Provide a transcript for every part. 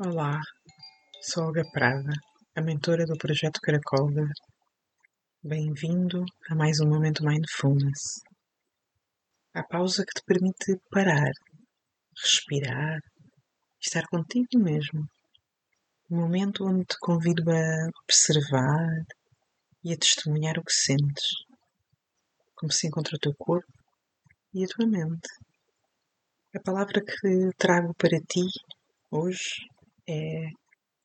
Olá, sou Olga Prada, a mentora do projeto Caracolda. Bem-vindo a mais um momento Mindfulness. A pausa que te permite parar, respirar, estar contigo mesmo. Um momento onde te convido a observar e a testemunhar o que sentes, como se encontra o teu corpo e a tua mente. A palavra que trago para ti hoje é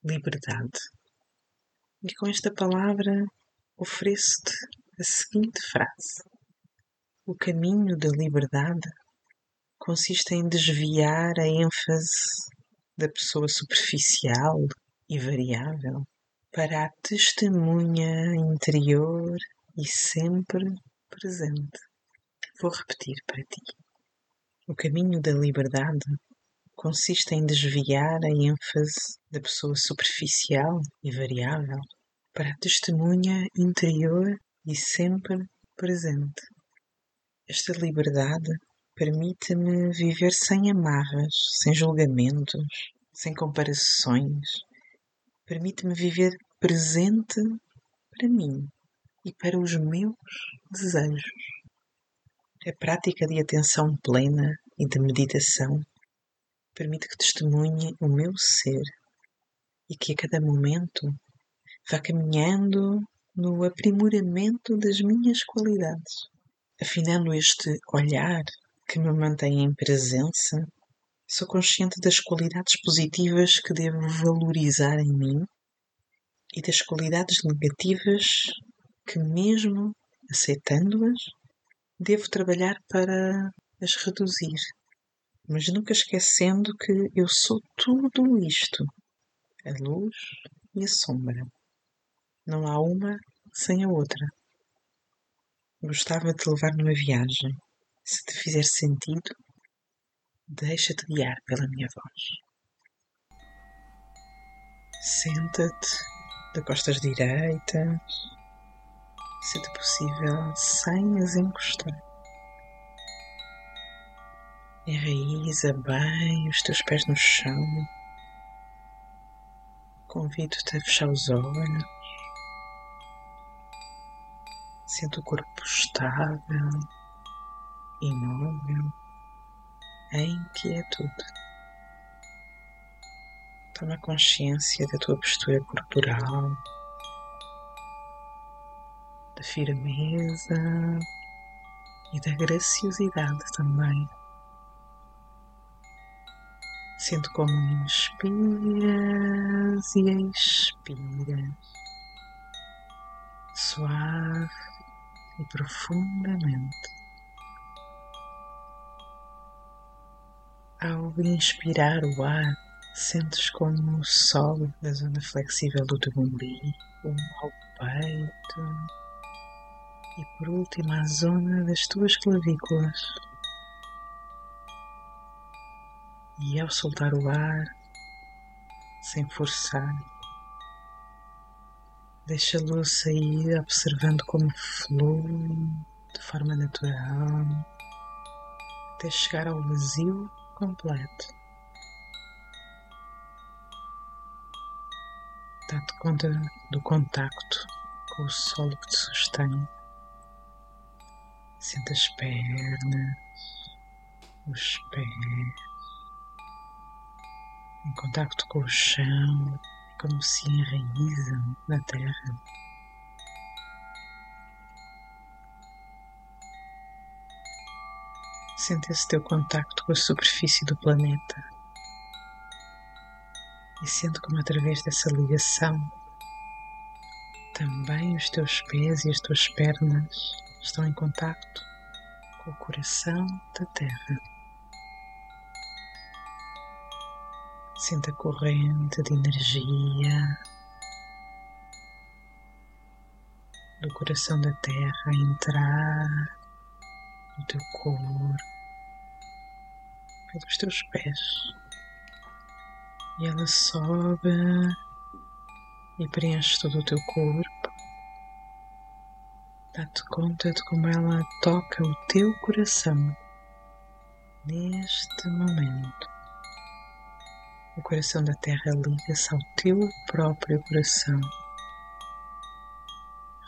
liberdade. E com esta palavra ofereço-te a seguinte frase: O caminho da liberdade consiste em desviar a ênfase da pessoa superficial e variável para a testemunha interior e sempre presente. Vou repetir para ti. O caminho da liberdade consiste em desviar a ênfase da pessoa superficial e variável para a testemunha interior e sempre presente. Esta liberdade permite-me viver sem amarras, sem julgamentos, sem comparações. Permite-me viver presente para mim e para os meus desejos. A prática de atenção plena e de meditação permite que testemunhe o meu ser e que a cada momento vá caminhando no aprimoramento das minhas qualidades, afinando este olhar que me mantém em presença. Sou consciente das qualidades positivas que devo valorizar em mim e das qualidades negativas que, mesmo aceitando-as, devo trabalhar para as reduzir mas nunca esquecendo que eu sou tudo isto: a luz e a sombra. Não há uma sem a outra. Gostava de levar numa viagem. Se te fizer sentido, deixa-te guiar pela minha voz. Senta-te de costas direitas, se te possível, sem as encostar. Enraiza bem os teus pés no chão. Convido-te a fechar os olhos. Sente o corpo estável, imóvel, em quietude. Toma consciência da tua postura corporal, da firmeza e da graciosidade também. Sinto como inspiras e expiras, suave e profundamente. Ao inspirar o ar, sentes como o sol da zona flexível do teu umbigo, ao peito e por último à zona das tuas clavículas. E ao soltar o ar, sem forçar, deixa-lo sair observando como flui de forma natural até chegar ao vazio completo. Dá-te conta do contacto com o solo que te sustém. Sente as pernas, os pés em contacto com o chão, como se enraizam na terra. Sente esse teu contacto com a superfície do planeta e sente como através dessa ligação também os teus pés e as tuas pernas estão em contacto com o coração da terra. Sinta a corrente de energia do coração da terra entrar no teu corpo, pelos teus pés. E ela sobe e preenche todo o teu corpo. Dá-te conta de como ela toca o teu coração neste momento O coração da terra liga-se ao teu próprio coração.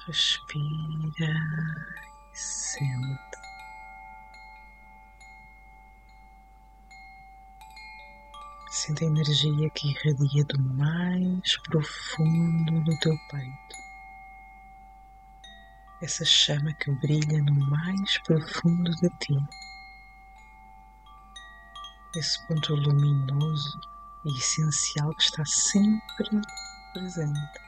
Respira e sente. Sente a energia que irradia do mais profundo do teu peito. Essa chama que brilha no mais profundo de ti. Esse ponto luminoso e essencial que está sempre presente.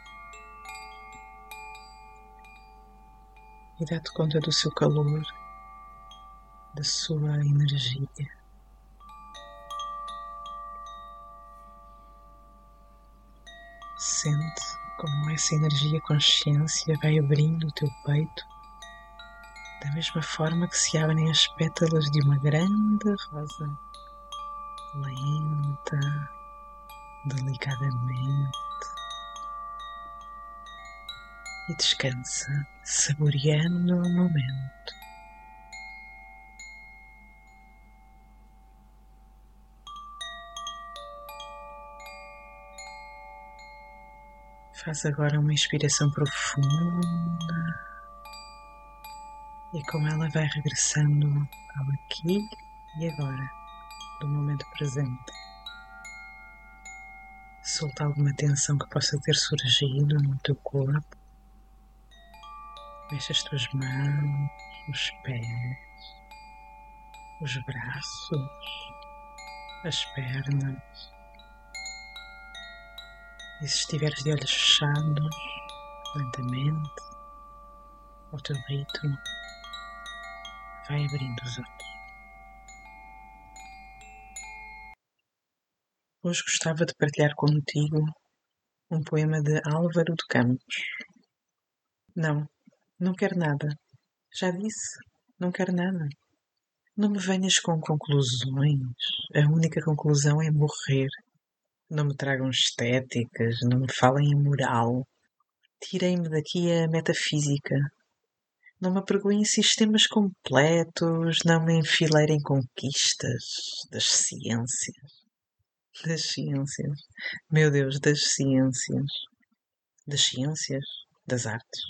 E dá-te conta do seu calor, da sua energia. Sente como essa energia consciência vai abrindo o teu peito, da mesma forma que se abrem as pétalas de uma grande rosa, lenta, delicadamente. E descansa, saboreando o momento. Faz agora uma inspiração profunda e com ela vai regressando ao aqui e agora, do momento presente. Solta alguma tensão que possa ter surgido no teu corpo. Mexe as tuas mãos, os pés, os braços, as pernas e se estiveres de olhos fechados, lentamente, ao teu ritmo, vai abrindo os olhos. Hoje gostava de partilhar contigo um poema de Álvaro de Campos. Não, não quero nada. Já disse, não quero nada. Não me venhas com conclusões. A única conclusão é morrer. Não me tragam estéticas, não me falem em moral. Tirem-me daqui a metafísica. Não me apregoem sistemas completos, não me enfileirem conquistas das ciências. Das ciências. Meu Deus, das ciências. Das ciências, das artes,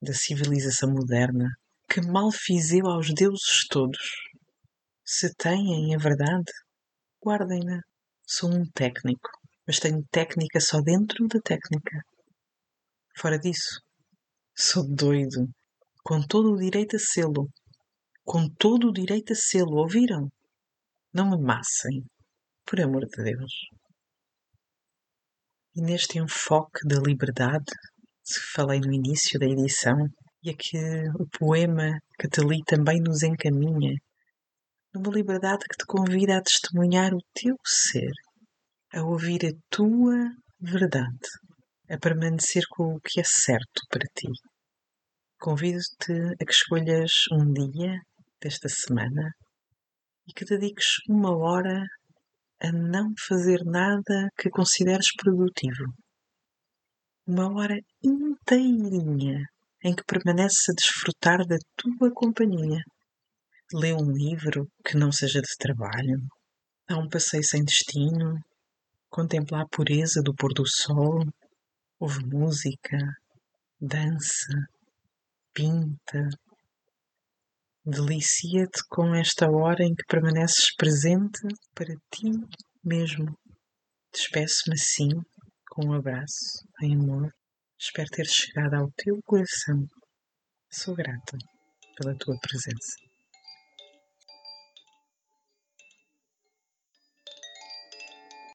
da civilização moderna. Que mal fiz eu aos deuses todos? Se têm a verdade, guardem-na. Sou um técnico, mas tenho técnica só dentro da técnica. Fora disso, sou doido, com todo o direito a sê-lo. Com todo o direito a sê-lo, ouviram? Não me massem, por amor de Deus. E neste enfoque da liberdade, que falei no início da edição, e a que o poema que te li também nos encaminha, numa liberdade que te convida a testemunhar o teu ser, a ouvir a tua verdade, a permanecer com o que é certo para ti. Convido-te a que escolhas um dia desta semana e que dediques uma hora a não fazer nada que consideres produtivo. Uma hora inteirinha em que permaneces a desfrutar da tua companhia lê um livro que não seja de trabalho, dá um passeio sem destino, contempla a pureza do pôr do sol, ouve música, dança, pinta. Delicia-te com esta hora em que permaneces presente para ti mesmo. Despeço-me assim, com um abraço, em amor. Espero ter chegado ao teu coração. Sou grata pela tua presença.